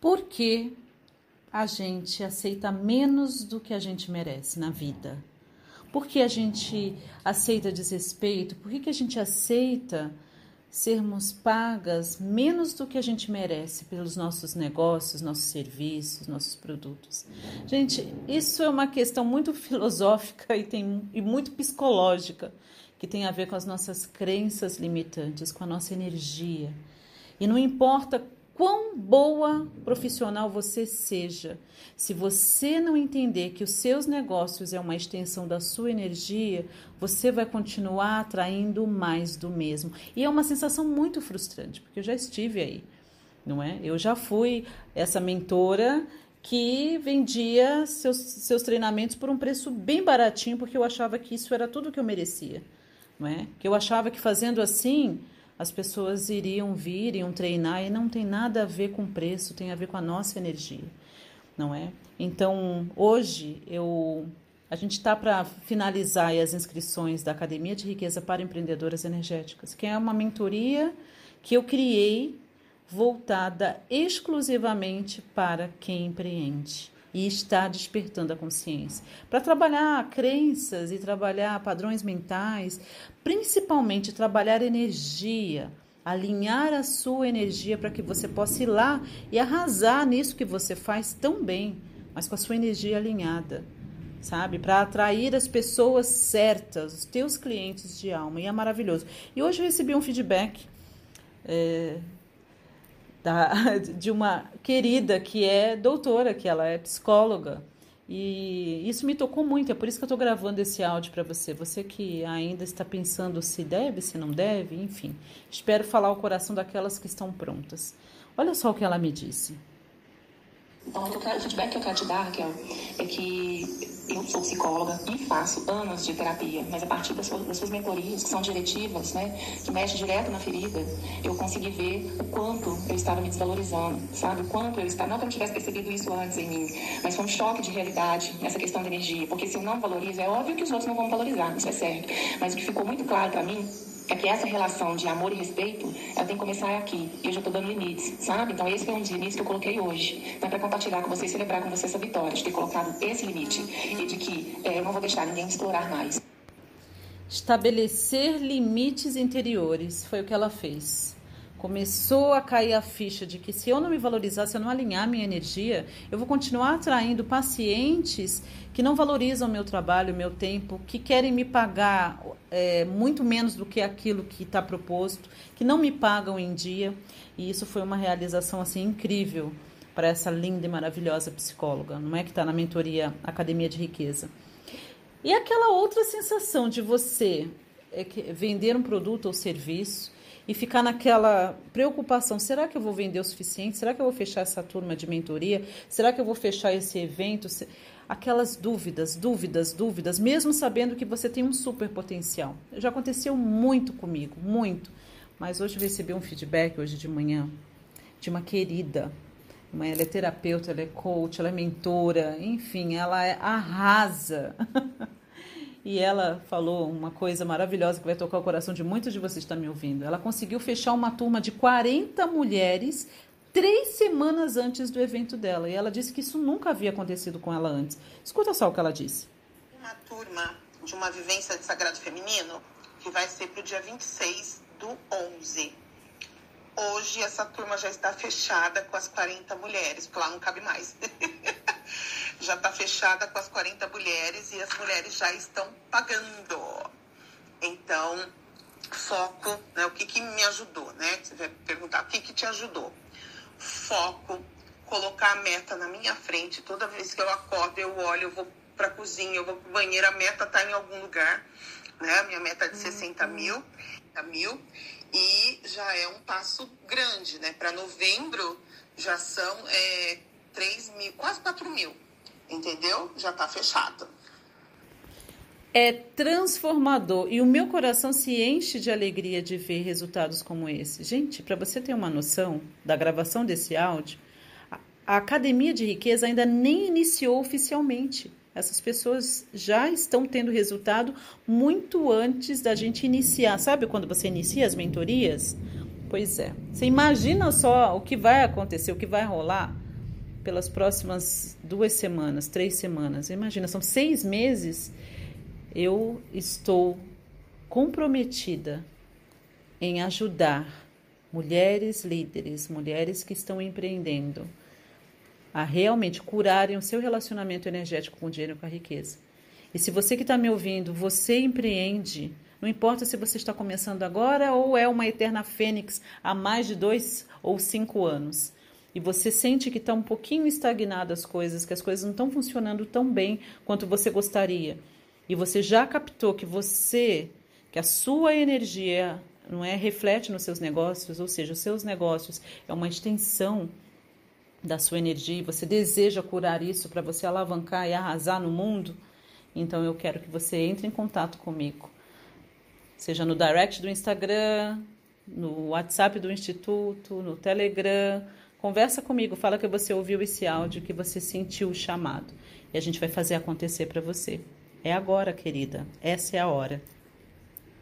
Por que a gente aceita menos do que a gente merece na vida? Por que a gente aceita desrespeito? Por que, que a gente aceita sermos pagas menos do que a gente merece pelos nossos negócios, nossos serviços, nossos produtos? Gente, isso é uma questão muito filosófica e, tem, e muito psicológica, que tem a ver com as nossas crenças limitantes, com a nossa energia. E não importa quão boa profissional você seja, se você não entender que os seus negócios é uma extensão da sua energia, você vai continuar atraindo mais do mesmo. E é uma sensação muito frustrante, porque eu já estive aí, não é? Eu já fui essa mentora que vendia seus, seus treinamentos por um preço bem baratinho, porque eu achava que isso era tudo que eu merecia, não é? Que eu achava que fazendo assim as pessoas iriam vir, iriam treinar e não tem nada a ver com preço, tem a ver com a nossa energia, não é? Então, hoje eu a gente está para finalizar as inscrições da Academia de Riqueza para Empreendedoras Energéticas, que é uma mentoria que eu criei voltada exclusivamente para quem empreende e está despertando a consciência. Para trabalhar crenças e trabalhar padrões mentais, principalmente trabalhar energia, alinhar a sua energia para que você possa ir lá e arrasar nisso que você faz tão bem, mas com a sua energia alinhada. Sabe, para atrair as pessoas certas, os teus clientes de alma, e é maravilhoso. E hoje eu recebi um feedback é, da, de uma querida que é doutora, que ela é psicóloga. E isso me tocou muito, é por isso que eu estou gravando esse áudio para você. Você que ainda está pensando se deve, se não deve, enfim. Espero falar o coração daquelas que estão prontas. Olha só o que ela me disse. Então, o, feedback que eu quero te dar, Raquel, é que eu sou psicóloga e faço anos de terapia, mas a partir das suas, das suas mentorias, que são diretivas, né, que mexem direto na ferida, eu consegui ver o quanto eu estava me desvalorizando, sabe? O quanto eu estava. Não que eu não tivesse percebido isso antes em mim, mas foi um choque de realidade essa questão da energia. Porque se eu não valorizo, é óbvio que os outros não vão valorizar, isso é certo. Mas o que ficou muito claro para mim é que essa relação de amor e respeito, ela tem que começar aqui. E eu já estou dando limites, sabe? Então, esse foi um dos limites que eu coloquei hoje. Então, é para compartilhar com vocês, celebrar com vocês essa vitória, de ter colocado esse limite e de que é, eu não vou deixar ninguém explorar mais. Estabelecer limites interiores foi o que ela fez começou a cair a ficha de que se eu não me valorizar, se eu não alinhar minha energia, eu vou continuar atraindo pacientes que não valorizam meu trabalho, meu tempo, que querem me pagar é, muito menos do que aquilo que está proposto, que não me pagam em dia. E isso foi uma realização assim incrível para essa linda e maravilhosa psicóloga, não é que está na mentoria Academia de Riqueza. E aquela outra sensação de você é vender um produto ou serviço e ficar naquela preocupação: será que eu vou vender o suficiente? Será que eu vou fechar essa turma de mentoria? Será que eu vou fechar esse evento? Aquelas dúvidas, dúvidas, dúvidas, mesmo sabendo que você tem um super potencial. Já aconteceu muito comigo, muito. Mas hoje recebi um feedback, hoje de manhã, de uma querida. Ela é terapeuta, ela é coach, ela é mentora, enfim, ela é, arrasa. e ela falou uma coisa maravilhosa que vai tocar o coração de muitos de vocês que estão me ouvindo. Ela conseguiu fechar uma turma de 40 mulheres três semanas antes do evento dela. E ela disse que isso nunca havia acontecido com ela antes. Escuta só o que ela disse. Uma turma de uma vivência de sagrado feminino que vai ser para o dia 26 do 11. Hoje essa turma já está fechada com as 40 mulheres, porque lá não cabe mais. já está fechada com as 40 mulheres e as mulheres já estão pagando. Então, foco, né? O que, que me ajudou, né? Você vai perguntar o que, que te ajudou. Foco, colocar a meta na minha frente. Toda vez que eu acordo, eu olho, eu vou para a cozinha, eu vou para o banheiro, a meta está em algum lugar. Né? A minha meta é de 60 uhum. mil, mil. E já é um passo grande, né? Para novembro já são é, 3 mil, quase 4 mil entendeu? Já está fechado. É transformador e o meu coração se enche de alegria de ver resultados como esse. Gente, para você ter uma noção da gravação desse áudio, a Academia de Riqueza ainda nem iniciou oficialmente. Essas pessoas já estão tendo resultado muito antes da gente iniciar. Sabe quando você inicia as mentorias? Pois é. Você imagina só o que vai acontecer, o que vai rolar pelas próximas duas semanas, três semanas. Imagina, são seis meses. Eu estou comprometida em ajudar mulheres líderes, mulheres que estão empreendendo, a realmente curarem o seu relacionamento energético com o dinheiro e com a riqueza. E se você que está me ouvindo, você empreende, não importa se você está começando agora ou é uma eterna fênix há mais de dois ou cinco anos. E você sente que está um pouquinho estagnado as coisas, que as coisas não estão funcionando tão bem quanto você gostaria. E você já captou que você, que a sua energia não é reflete nos seus negócios, ou seja, os seus negócios é uma extensão da sua energia e você deseja curar isso para você alavancar e arrasar no mundo, então eu quero que você entre em contato comigo. Seja no direct do Instagram, no WhatsApp do Instituto, no Telegram. Conversa comigo, fala que você ouviu esse áudio, que você sentiu o chamado. E a gente vai fazer acontecer para você. É agora, querida. Essa é a hora.